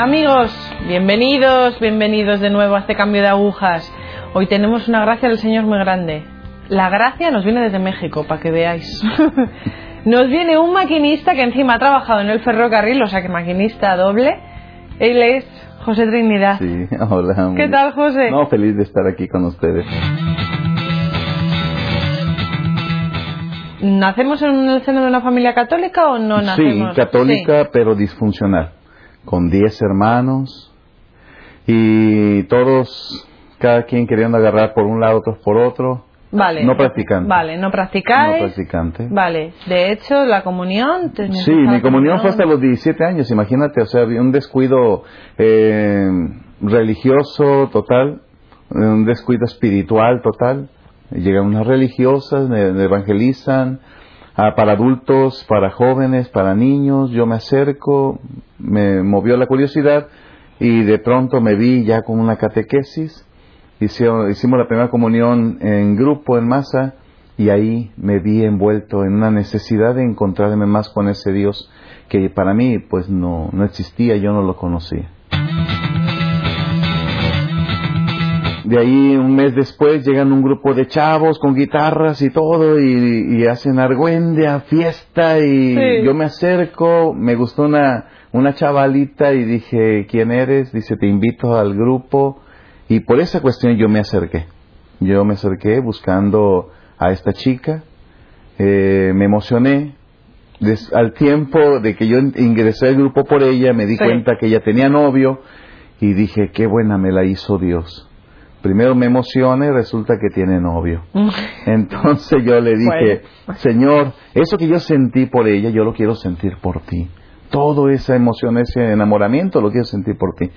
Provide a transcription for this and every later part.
Amigos, bienvenidos, bienvenidos de nuevo a este cambio de agujas. Hoy tenemos una gracia del Señor muy grande. La gracia nos viene desde México, para que veáis. nos viene un maquinista que encima ha trabajado en el ferrocarril, o sea que maquinista doble. Él es José Trinidad. Sí, hola. ¿Qué tal, José? No, feliz de estar aquí con ustedes. ¿Nacemos en el seno de una familia católica o no nacemos? Sí, católica, pero disfuncional. Con 10 hermanos y todos, cada quien queriendo agarrar por un lado, otros por otro. Vale. No practicante. Vale, no practicáis. No practicante. Vale, de hecho, la comunión. ¿tenías Sí, mi comunión fue hasta los 17 años, imagínate, o sea, había un descuido eh, religioso total, un descuido espiritual total. Llegan unas religiosas, me, me evangelizan, ah, para adultos, para jóvenes, para niños, yo me acerco, me movió la curiosidad y de pronto me vi ya con una catequesis, Hicio- hicimos la primera comunión en grupo, en masa, y ahí me vi envuelto en una necesidad de encontrarme más con ese Dios que para mí pues no, no existía, yo no lo conocía. De ahí un mes después llegan un grupo de chavos con guitarras y todo y, y hacen argüendia, fiesta y Sí. yo me acerco, me gustó una, una chavalita y dije, ¿quién eres? Dice, te invito al grupo y por esa cuestión yo me acerqué. Yo me acerqué buscando a esta chica, eh, me emocioné. Des- al tiempo de que yo in- ingresé al grupo por ella, me di Sí. cuenta que ella tenía novio y dije, qué buena me la hizo Dios. Primero me emocioné y resulta que tiene novio. Entonces yo le dije, Señor, eso que yo sentí por ella, yo lo quiero sentir por ti. Todo esa emoción, ese enamoramiento, lo quiero sentir por ti.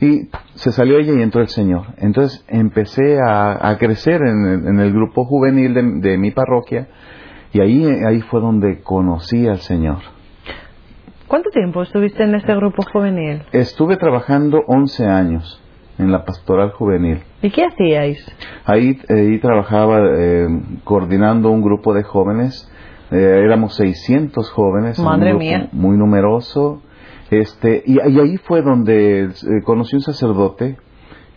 Y se salió ella y entró el Señor. Entonces empecé a, a crecer en el, en el grupo juvenil de, de mi parroquia y ahí, ahí fue donde conocí al Señor. ¿Cuánto tiempo estuviste en este grupo juvenil? Estuve trabajando 11 años en la pastoral juvenil. ¿Y qué hacíais? Ahí, ahí trabajaba eh, coordinando un grupo de jóvenes. Eh, éramos 600 jóvenes. un Madre grupo mía. Muy numeroso. Este, y, y ahí fue donde eh, conocí un sacerdote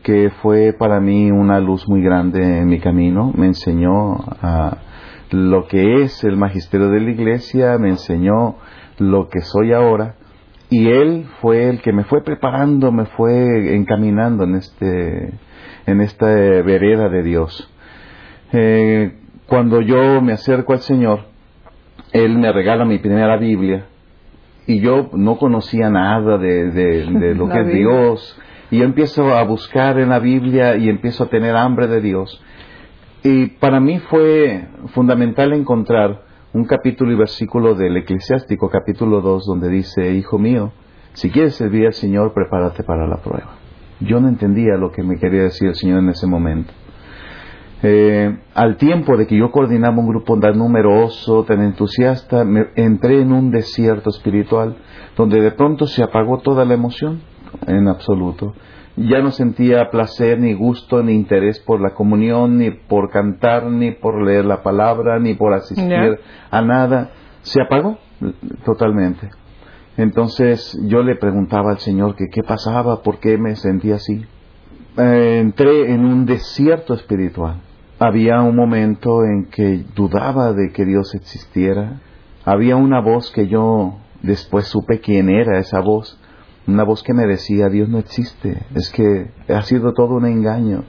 que fue para mí una luz muy grande en mi camino. Me enseñó a lo que es el magisterio de la iglesia, me enseñó lo que soy ahora. Y él fue el que me fue preparando, me fue encaminando en este, en esta vereda de Dios. Eh, cuando yo me acerco al Señor, Él me regala mi primera Biblia y yo no conocía nada de, de- de lo que es. Dios. Y yo empiezo a buscar en la Biblia y empiezo a tener hambre de Dios. Y para mí fue fundamental encontrar un capítulo y versículo del Eclesiástico, capítulo 2, donde dice, Hijo mío, si quieres servir al Señor, prepárate para la prueba. Yo no entendía lo que me quería decir el Señor en ese momento. Eh, al tiempo de que yo coordinaba un grupo tan numeroso, tan entusiasta, me- entré en un desierto espiritual donde de pronto se apagó toda la emoción en absoluto. Ya no sentía placer, ni gusto, ni interés por la comunión, ni por cantar, ni por leer la palabra, ni por asistir a nada. Se apagó totalmente. Entonces yo le preguntaba al Señor que qué pasaba, por qué me sentía así. Eh, entré en un desierto espiritual. Había un momento en que dudaba de que Dios existiera. Había una voz que yo después supe quién era esa voz. Una voz que me decía, Dios no existe. Es que ha sido todo un engaño.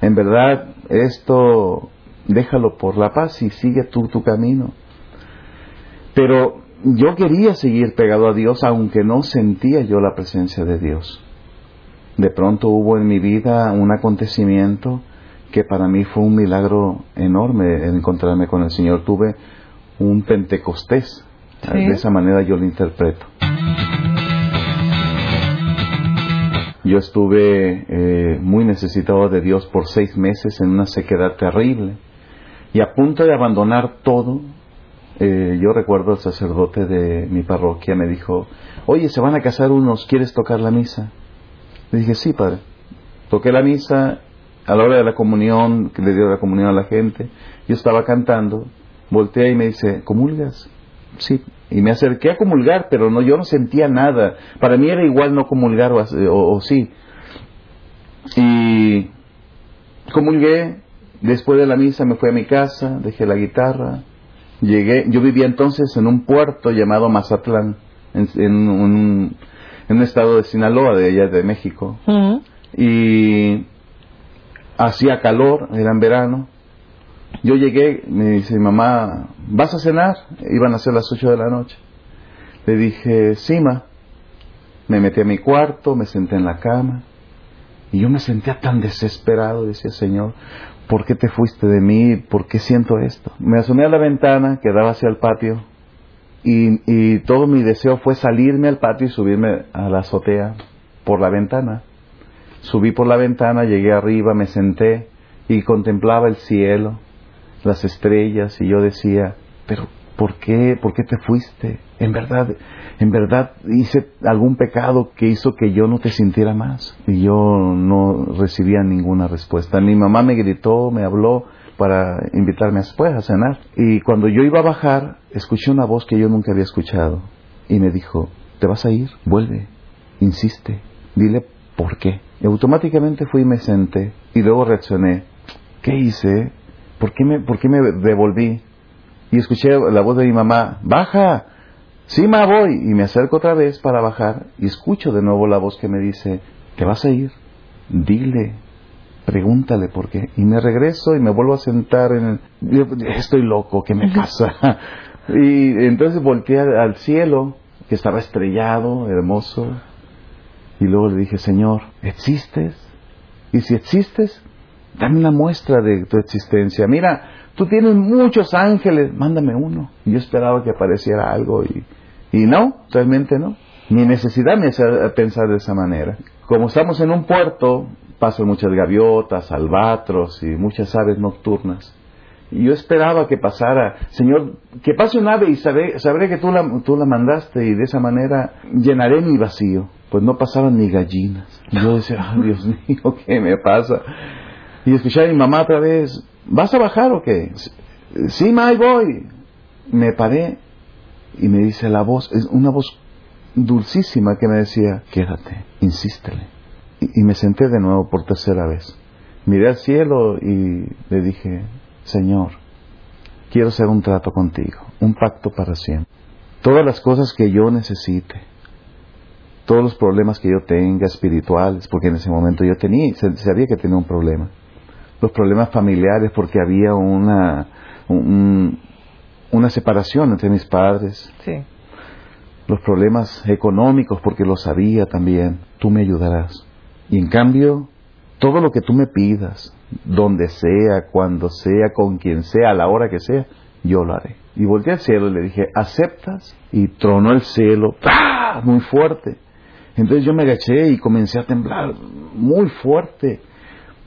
En verdad, esto déjalo por la paz y sigue tú tu camino. Pero yo quería seguir pegado a Dios aunque no sentía yo la presencia de Dios. De pronto hubo en mi vida un acontecimiento que para mí fue un milagro enorme encontrarme con el Señor. Tuve un Pentecostés. Sí. De esa manera yo lo interpreto. Yo estuve eh, muy necesitado de Dios por seis meses en una sequedad terrible y a punto de abandonar todo. eh, yo recuerdo el sacerdote de mi parroquia me dijo, oye, se van a casar unos, ¿quieres tocar la misa? Le dije, sí, padre. Toqué la misa a la hora de la comunión, que le dio la comunión a la gente. Yo estaba cantando, volteé y me dice, ¿comulgas? sí. Y me acerqué a comulgar, pero no, yo no sentía nada. Para mí era igual no comulgar o, o sí. Y comulgué, después de la misa me fui a mi casa, dejé la guitarra, llegué, yo vivía entonces en un puerto llamado Mazatlán, en, un, estado de Sinaloa, de allá de México. Y hacía calor, era en verano. Yo llegué, me dice mi mamá, ¿vas a cenar? Iban a ser las ocho de la noche. Le dije, sí, ma. Me metí a mi cuarto, me senté en la cama. Y yo me sentía tan desesperado, decía Señor, ¿por qué te fuiste de mí? ¿Por qué siento esto? Me asomé a la ventana que daba hacia el patio y, y todo mi deseo fue salirme al patio y subirme a la azotea por la ventana. Subí por la ventana, llegué arriba, me senté y contemplaba el cielo, las estrellas y yo decía, pero ¿por qué? ¿Por qué te fuiste? En verdad, en verdad hice algún pecado que hizo que yo no te sintiera más. Y yo no recibía ninguna respuesta. Mi mamá me gritó, me habló para invitarme después a cenar. Y cuando yo iba a bajar, escuché una voz que yo nunca había escuchado. Y me dijo, ¿te vas a ir? Vuelve, insiste, dile por qué. Y automáticamente fui y me senté. Y luego reaccioné. ¿Qué hice? ¿Por qué me, por qué me devolví? Y escuché la voz de mi mamá, baja, sí, ma, voy. Y me acerco otra vez para bajar y escucho de nuevo la voz que me dice, ¿te vas a ir? Dile, pregúntale por qué. Y me regreso y me vuelvo a sentar en el... Estoy loco, ¿qué me pasa? y entonces volteé al cielo, que estaba estrellado, hermoso. Y luego le dije, Señor, ¿existes? Y si existes, dame una muestra de tu existencia. Mira, tú tienes muchos ángeles, mándame uno. Yo esperaba que apareciera algo y, y no, realmente no. Mi necesidad me hace pensar de esa manera. Como estamos en un puerto, pasan muchas gaviotas, albatros y muchas aves nocturnas. Y yo esperaba que pasara, Señor, que pase un ave y sabré, que tú la, tú la mandaste y de esa manera llenaré mi vacío. Pues no pasaban ni gallinas. Y yo decía, Dios mío, ¿qué me pasa? Y escuché a mi mamá otra vez, ¿vas a bajar o qué? Sí, ma, ahí voy. Me paré y me dice la voz, es una voz dulcísima que me decía, quédate, insístele. Y, y me senté de nuevo por tercera vez. Miré al cielo y le dije, Señor, quiero hacer un trato contigo, un pacto para siempre. Todas las cosas que yo necesite, todos los problemas que yo tenga espirituales, porque en ese momento yo tenía, sabía que tenía un problema los problemas familiares porque había una, una separación entre mis padres. Sí. Los problemas económicos porque lo sabía también. Tú me ayudarás. Y en cambio, todo lo que tú me pidas, donde sea, cuando sea, con quien sea, a la hora que sea, yo lo haré. Y volteé al cielo y le dije, ¿aceptas? Y tronó el cielo, ¡pah! muy fuerte. Entonces yo me agaché y comencé a temblar muy fuerte.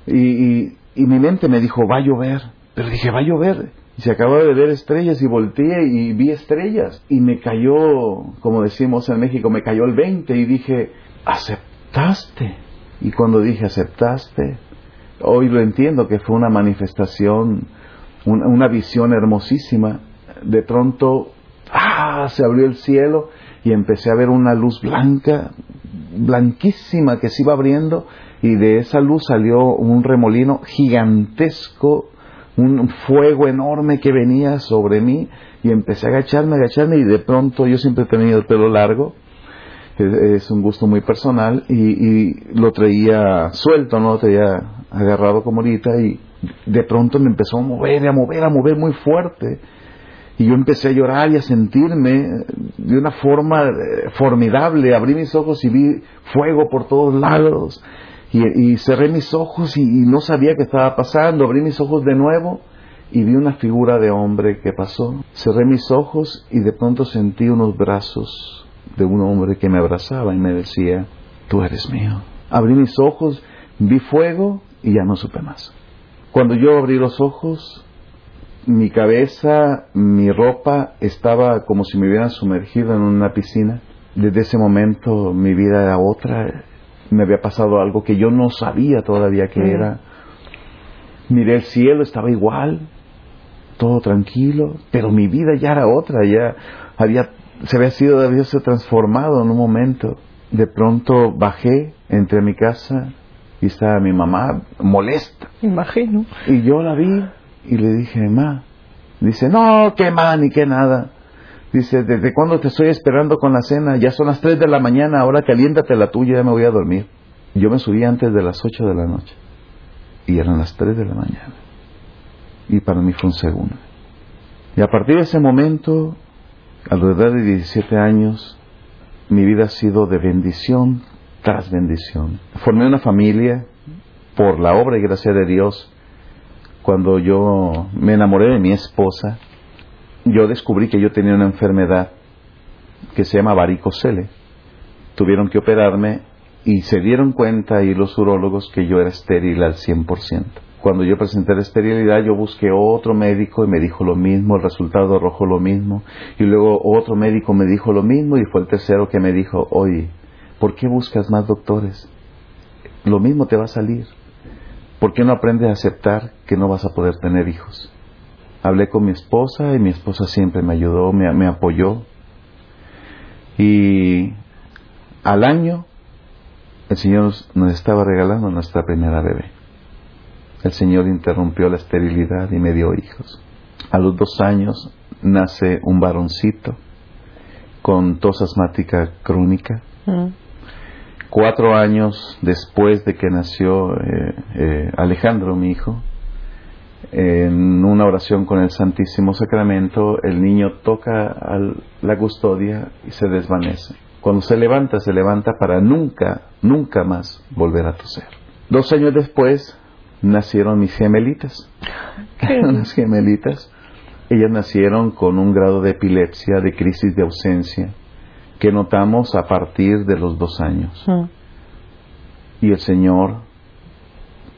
y, y mi mente me dijo, va a llover. Pero dije, va a llover. Y se acababa de ver estrellas y volteé y vi estrellas. Y me cayó, como decimos en México, me cayó el 20 y dije, aceptaste. Y cuando dije aceptaste, hoy lo entiendo que fue una manifestación, una, una visión hermosísima. De pronto, ¡ah! se abrió el cielo y empecé a ver una luz blanca, blanquísima que se iba abriendo y de esa luz salió un remolino gigantesco, un fuego enorme que venía sobre mí y empecé a agacharme, agacharme y de pronto yo siempre he tenido el pelo largo, es un gusto muy personal y, lo traía suelto, no lo traía agarrado como ahorita y de pronto me empezó a mover, a mover, a mover muy fuerte y yo empecé a llorar y a sentirme de una forma eh, formidable. Abrí mis ojos y vi fuego por todos lados. Y, cerré mis ojos y, no sabía qué estaba pasando. Abrí mis ojos de nuevo y vi una figura de hombre que pasó. Cerré mis ojos y de pronto sentí unos brazos de un hombre que me abrazaba y me decía, tú eres mío. Abrí mis ojos, vi fuego y ya no supe más. Cuando yo abrí los ojos, mi cabeza, mi ropa estaba como si me hubieran sumergido en una piscina. Desde ese momento mi vida era otra me había pasado algo que yo no sabía todavía que era. Miré el cielo, estaba igual. todo tranquilo, pero mi vida ya era otra, ya había, se había sido, había sido transformado en un momento. De pronto bajé, entré a mi casa y estaba mi mamá molesta. Imagino. Y yo la vi y le dije, mamá, dice, no, qué ma, ni qué nada. Dice, ¿desde cuándo te estoy esperando con la cena? Ya son las 3 de la mañana, ahora caliéntate la tuya, ya me voy a dormir. Yo me subí antes de las 8 de la noche. Y eran las 3 de la mañana. Y para mí fue un segundo. Y a partir de ese momento, a de 17 años, mi vida ha sido de bendición tras bendición. Formé una familia por la obra y gracia de Dios. Cuando yo me enamoré de mi esposa, yo descubrí que yo tenía una enfermedad que se llama varicocele. Tuvieron que operarme y se dieron cuenta ahí los urólogos que yo era estéril al 100%. Cuando yo presenté la esterilidad, yo busqué otro médico y me dijo lo mismo, el resultado arrojó lo mismo. Y luego otro médico me dijo lo mismo y fue el tercero que me dijo, oye, ¿por qué buscas más doctores? Lo mismo te va a salir. ¿Por qué no aprendes a aceptar que no vas a poder tener hijos? Hablé con mi esposa y mi esposa siempre me ayudó, me, me apoyó. Y al año el Señor nos estaba regalando nuestra primera bebé. El Señor interrumpió la esterilidad y me dio hijos. A los dos años nace un varoncito con tos asmática crónica. Mm. Cuatro años después de que nació eh, eh, Alejandro, mi hijo, en una oración con el Santísimo Sacramento, el niño toca a la custodia y se desvanece. Cuando se levanta, se levanta para nunca, nunca más volver a toser. Dos años después nacieron mis gemelitas. Unas gemelitas. Ellas nacieron con un grado de epilepsia, de crisis de ausencia, que notamos a partir de los dos años. Mm. Y el Señor,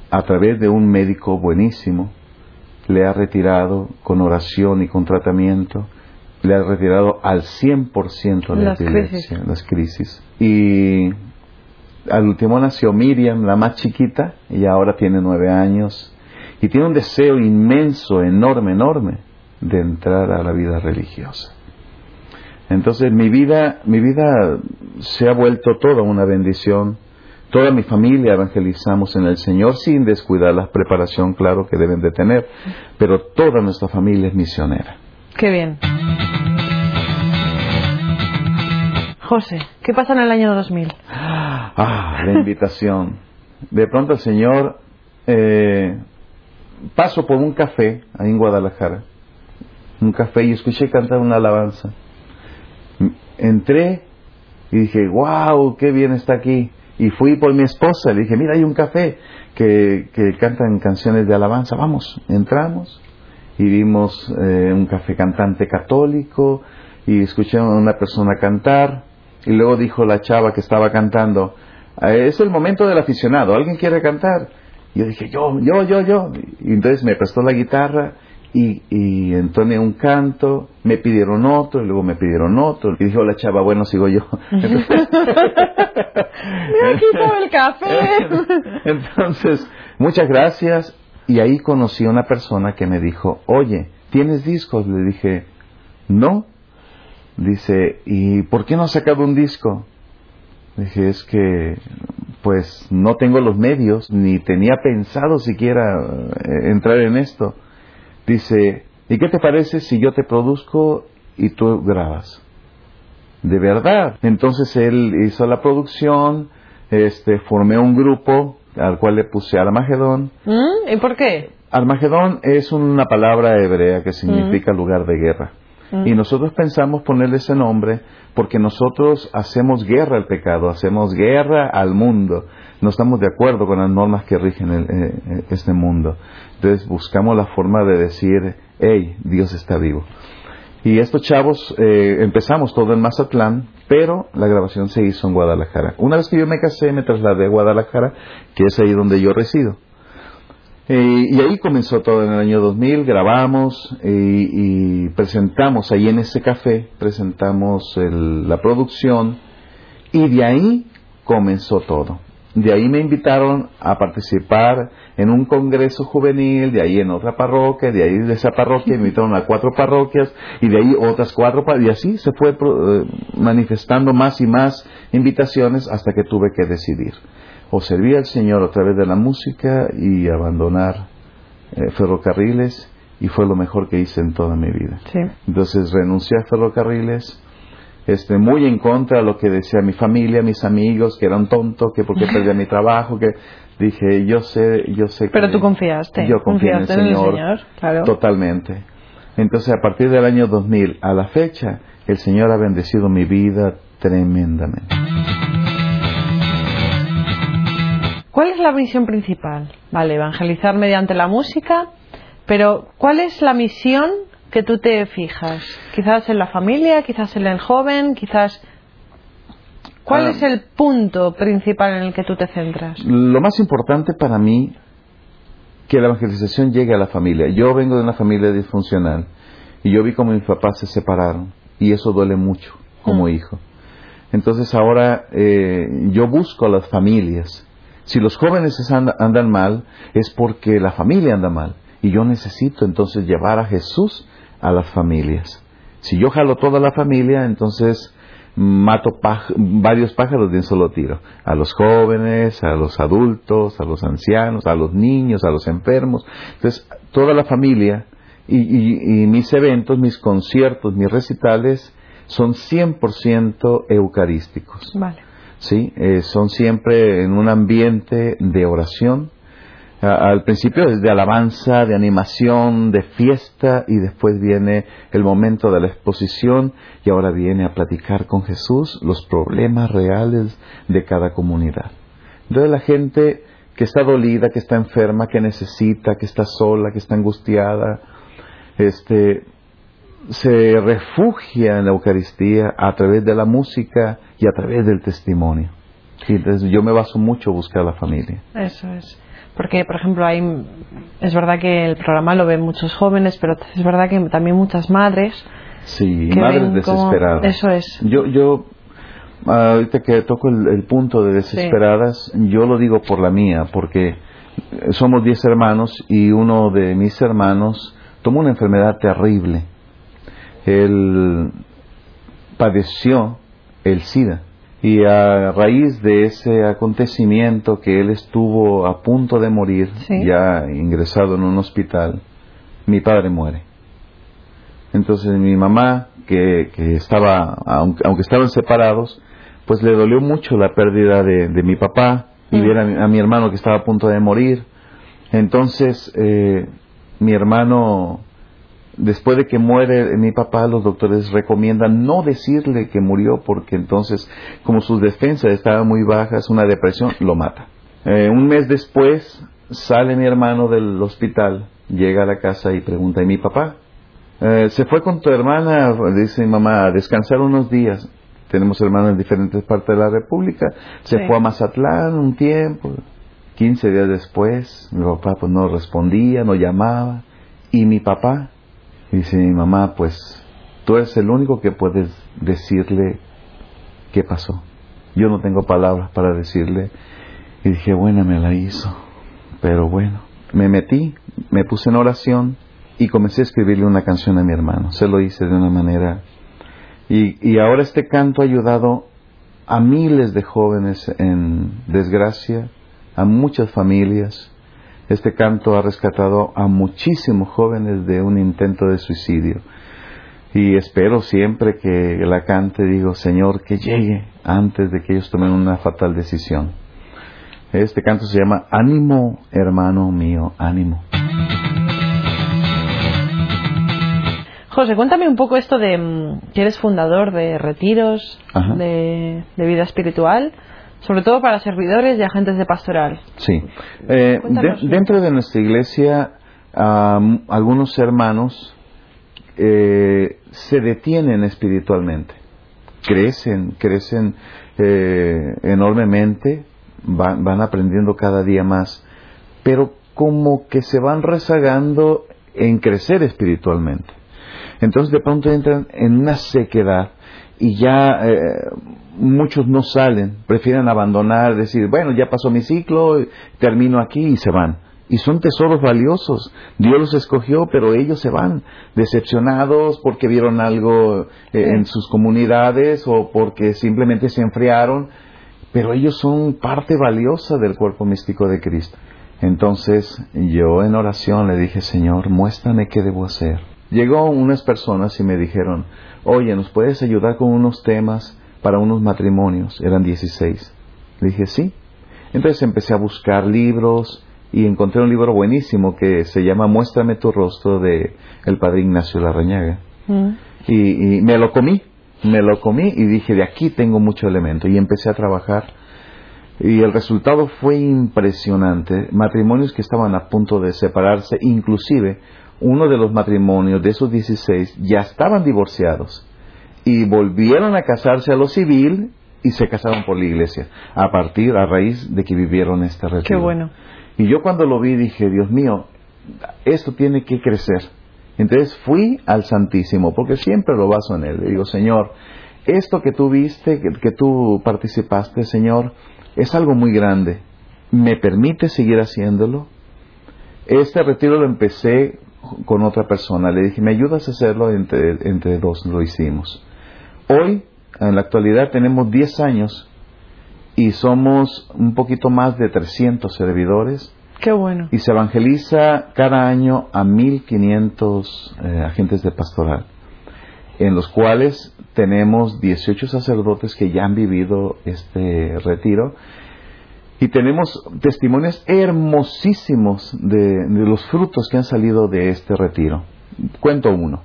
a través de un médico buenísimo, le ha retirado con oración y con tratamiento, le ha retirado al 100% la Las epilepsia, las crisis. Y al último nació Miriam, la más chiquita, ella ahora tiene nueve años, y tiene un deseo inmenso, enorme, enorme, de entrar a la vida religiosa. Entonces mi vida, mi vida se ha vuelto toda una bendición. Toda mi familia evangelizamos en el Señor sin descuidar la preparación, claro, que deben de tener, pero toda nuestra familia es misionera. Qué bien. José, ¿qué pasa en el año 2000? Ah, la invitación. De pronto el Señor, eh, paso por un café ahí en Guadalajara, un café y escuché cantar una alabanza. Entré y dije, wow, qué bien está aquí. Y fui por mi esposa, le dije, mira, hay un café que, que cantan canciones de alabanza, vamos, entramos y vimos eh, un café cantante católico y escuché a una persona cantar y luego dijo la chava que estaba cantando, "Eh, es el momento del aficionado, ¿alguien quiere cantar? Y yo dije, yo, yo, yo, yo. Y entonces me prestó la guitarra y, y entoné un canto, me pidieron otro, y luego me pidieron otro. Y dijo la chava, bueno, sigo yo. Entonces- Me quitado el café. Entonces, muchas gracias. Y ahí conocí a una persona que me dijo, oye, ¿tienes discos? Le dije, no. Dice, ¿y por qué no has sacado un disco? Dije, es que, pues, no tengo los medios, ni tenía pensado siquiera eh, entrar en esto. Dice, ¿y qué te parece si yo te produzco y tú grabas? De verdad. Entonces él hizo la producción, este, formé un grupo al cual le puse Armagedón. ¿Mm? ¿Y por qué? Armagedón es una palabra hebrea que significa lugar de guerra. Mm. Y nosotros pensamos ponerle ese nombre porque nosotros hacemos guerra al pecado, hacemos guerra al mundo. No estamos de acuerdo con las normas que rigen el- eh, eh, este mundo. Entonces buscamos la forma de decir, hey, Dios está vivo. Y estos chavos eh, empezamos todo en Mazatlán, pero la grabación se hizo en Guadalajara. Una vez que yo me casé, me trasladé a Guadalajara, que es ahí donde yo resido. Eh, y ahí comenzó todo en el año 2000, grabamos eh, y presentamos ahí en ese café, presentamos el- la producción y de ahí comenzó todo. de ahí me invitaron a participar en un congreso juvenil, de ahí en otra parroquia, de ahí de esa parroquia me invitaron a cuatro parroquias y de ahí otras cuatro, y así se fue eh, manifestando más y más invitaciones hasta que tuve que decidir o servir al Señor a través de la música y abandonar eh, ferrocarriles y fue lo mejor que hice en toda mi vida. Entonces renuncié a ferrocarriles, este, muy en contra de lo que decía mi familia, mis amigos, que eran tontos, que porque perdía mi trabajo, que dije, yo sé, yo sé Pero tú confiaste. Yo confié en el Señor, totalmente. Entonces, a partir del año 2000 a la fecha, el Señor ha bendecido mi vida tremendamente. ¿Cuál es la misión principal? Vale, evangelizar mediante la música, pero ¿cuál es la misión que tú te fijas? Quizás en la familia, quizás en el joven, quizás... ¿Cuál ah. es el punto principal en el que tú te centras? Lo más importante para mí, que la evangelización llegue a la familia. Yo vengo de una familia disfuncional y yo vi como mis papás se separaron y eso duele mucho como mm. hijo. Entonces ahora eh, yo busco a las familias. Si los jóvenes andan mal es porque la familia anda mal. Y yo necesito entonces llevar a Jesús a las familias. Si yo jalo toda la familia, entonces mato varios pájaros de un solo tiro. A los jóvenes, a los adultos, a los ancianos, a los niños, a los enfermos. Entonces, toda la familia y, mis eventos, mis conciertos, mis recitales son 100% eucarísticos. Vale. ¿Sí? Eh, son siempre en un ambiente de oración, al principio es de alabanza, de animación, de fiesta y después viene el momento de la exposición y ahora viene a platicar con Jesús los problemas reales de cada comunidad. Entonces la gente que está dolida, que está enferma, que necesita, que está sola, que está angustiada, este, se refugia en la Eucaristía a través de la música y a través del testimonio. entonces yo me baso mucho a buscar a la familia. Eso es. Porque, por ejemplo, hay, es verdad que el programa lo ven muchos jóvenes, pero es verdad que también muchas madres. Sí, madres desesperadas. Eso es. Yo, yo, ahorita que toco el, punto de desesperadas, yo lo digo por la mía, porque somos diez hermanos y uno de mis hermanos tomó una enfermedad terrible. Él padeció el SIDA y a raíz de ese acontecimiento que él estuvo a punto de morir, ya ingresado en un hospital, mi padre muere. Entonces mi mamá, que, que estaba, aunque, estaban separados, pues le dolió mucho la pérdida de, mi papá y ver a mi, hermano que estaba a punto de morir. Entonces eh, mi hermano después de que muere mi papá, los doctores recomiendan no decirle que murió porque entonces, como sus defensas estaban muy bajas, una depresión lo mata. Eh, un mes después sale mi hermano del hospital, llega a la casa y pregunta, ¿y mi papá? Eh, se fue con tu hermana, dice mi mamá, a descansar unos días. Tenemos hermanos en diferentes partes de la República. Se fue a Mazatlán un tiempo. 15 días después, mi papá pues no respondía, no llamaba. Y mi papá Dice mi mamá, pues tú eres el único que puedes decirle qué pasó. Yo no tengo palabras para decirle. Y dije, bueno, me la hizo. Pero bueno, me metí, me puse en oración y comencé a escribirle una canción a mi hermano. Se lo hice de una manera. Y, y ahora este canto ha ayudado a miles de jóvenes en desgracia, a muchas familias, este canto ha rescatado a muchísimos jóvenes de un intento de suicidio. Y espero siempre que la cante, digo, Señor, que llegue antes de que ellos tomen una fatal decisión. Este canto se llama Ánimo, hermano mío, ánimo. José, cuéntame un poco esto de mm, que eres fundador de retiros, de, de, vida espiritual sobre todo para servidores y agentes de pastoral. Sí. Eh, dentro de nuestra iglesia, algunos hermanos eh, se detienen espiritualmente, crecen, crecen eh, enormemente, van, van aprendiendo cada día más, pero como que se van rezagando en crecer espiritualmente. Entonces de pronto entran en una sequedad y ya eh, muchos no salen, prefieren abandonar, decir, bueno, ya pasó mi ciclo, termino aquí y se van. Y son tesoros valiosos. Dios los escogió, pero ellos se van decepcionados porque vieron algo eh, en sus comunidades o porque simplemente se enfriaron. Pero ellos son parte valiosa del cuerpo místico de Cristo. Entonces yo en oración le dije, Señor, muéstrame qué debo hacer. Llegó unas personas y me dijeron, oye, ¿nos puedes ayudar con unos temas para unos matrimonios? Eran 16. Le dije, sí. Entonces empecé a buscar libros y encontré un libro buenísimo que se llama Muéstrame tu rostro de el padre Ignacio Larrañaga. Mm. Y, y me lo comí, me lo comí y dije, de aquí tengo mucho elemento. Y empecé a trabajar y el resultado fue impresionante. Matrimonios que estaban a punto de separarse, inclusive uno de los matrimonios de esos 16 ya estaban divorciados y volvieron a casarse a lo civil y se casaron por la iglesia a partir, a raíz de que vivieron este retiro. Qué bueno. Y yo cuando lo vi dije, Dios mío, esto tiene que crecer. Entonces fui al Santísimo, porque siempre lo baso en Él. Le digo, Señor, esto que tú viste, que, que tú participaste, Señor, es algo muy grande. ¿Me permite seguir haciéndolo? Este retiro lo empecé con otra persona. Le dije, ¿me ayudas a hacerlo? Entre, entre dos lo hicimos. Hoy, en la actualidad, tenemos 10 años y somos un poquito más de 300 servidores. Qué bueno. Y se evangeliza cada año a 1500 eh, agentes de pastoral, en los cuales tenemos 18 sacerdotes que ya han vivido este retiro y tenemos testimonios hermosísimos de, los frutos que han salido de este retiro. Cuento uno.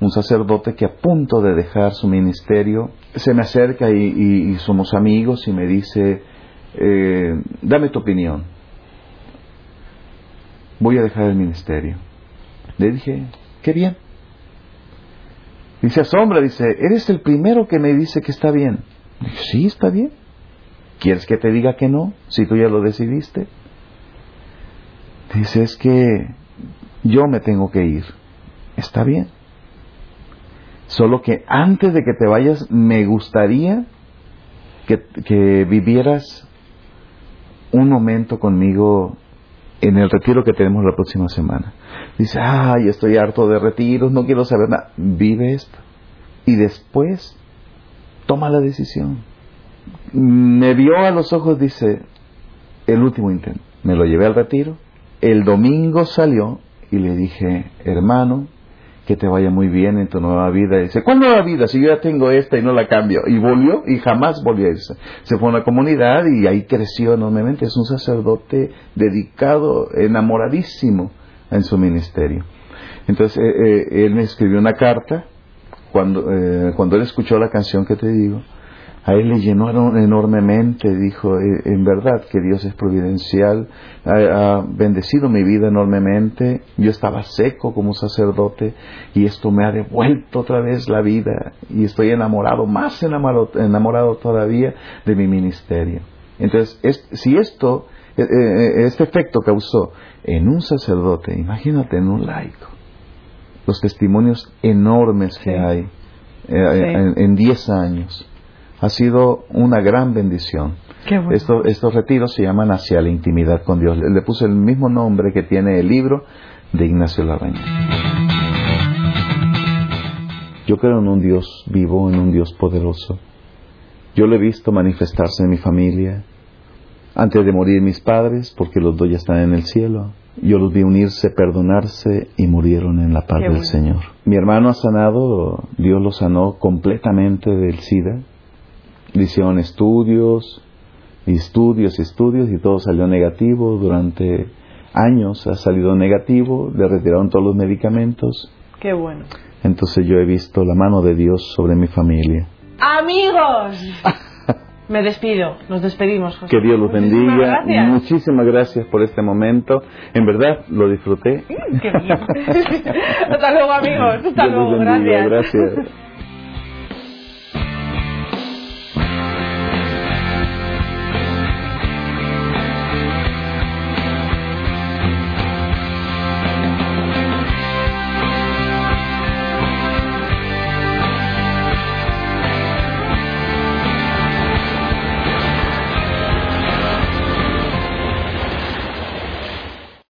Un sacerdote que a punto de dejar su ministerio se me acerca y, somos amigos y me dice, eh, dame tu opinión. Voy a dejar el ministerio. Le dije, qué bien. Dice, asombra, dice, eres el primero que me dice que está bien. Sí, está bien. ¿Quieres que te diga que no? Si tú ya lo decidiste. Dice, es que yo me tengo que ir. Está bien. Solo que antes de que te vayas, me gustaría que, que vivieras un momento conmigo en el retiro que tenemos la próxima semana. Dice, ay, estoy harto de retiros, no quiero saber nada. Vive esto. Y después, toma la decisión me vio a los ojos, dice, el último intento. Me lo llevé al retiro. El domingo salió y le dije, hermano, que te vaya muy bien en tu nueva vida. dice, ¿cuál nueva vida? Si yo ya tengo esta y no la cambio. Y volvió y jamás volvió a irse. Se fue a una comunidad y ahí creció enormemente. Es un sacerdote dedicado, enamoradísimo en su ministerio. Entonces, eh, eh, él me escribió una carta cuando, eh, cuando él escuchó la canción que te digo a él le llenó enormemente, dijo, eh, en verdad que Dios es providencial, ha, bendecido mi vida enormemente, yo estaba seco como sacerdote y esto me ha devuelto otra vez la vida y estoy enamorado, más enamorado, enamorado todavía de mi ministerio. Entonces, si esto, eh, eh, este efecto causó en un sacerdote, imagínate en un laico, los testimonios enormes que hay en 10 años ha sido una gran bendición. estos retiros se llaman Hacia la Intimidad con Dios. Le, puse el mismo nombre que tiene el libro de Ignacio Larraña. Yo creo en un Dios vivo, en un Dios poderoso. Yo lo he visto manifestarse en mi familia. Antes de morir mis padres, porque los dos ya están en el cielo, yo los vi unirse, perdonarse y murieron en la paz del Señor. Mi hermano ha sanado, Dios lo sanó completamente del SIDA hicieron estudios, estudios, estudios y todo salió negativo. Durante años ha salido negativo, le retiraron todos los medicamentos. Qué bueno. Entonces yo he visto la mano de Dios sobre mi familia. Amigos, me despido, nos despedimos. José. Que Dios los bendiga. Muchísimas gracias por este momento. En verdad lo disfruté. Qué bien. Hasta luego amigos. Hasta luego. Gracias. Gracias.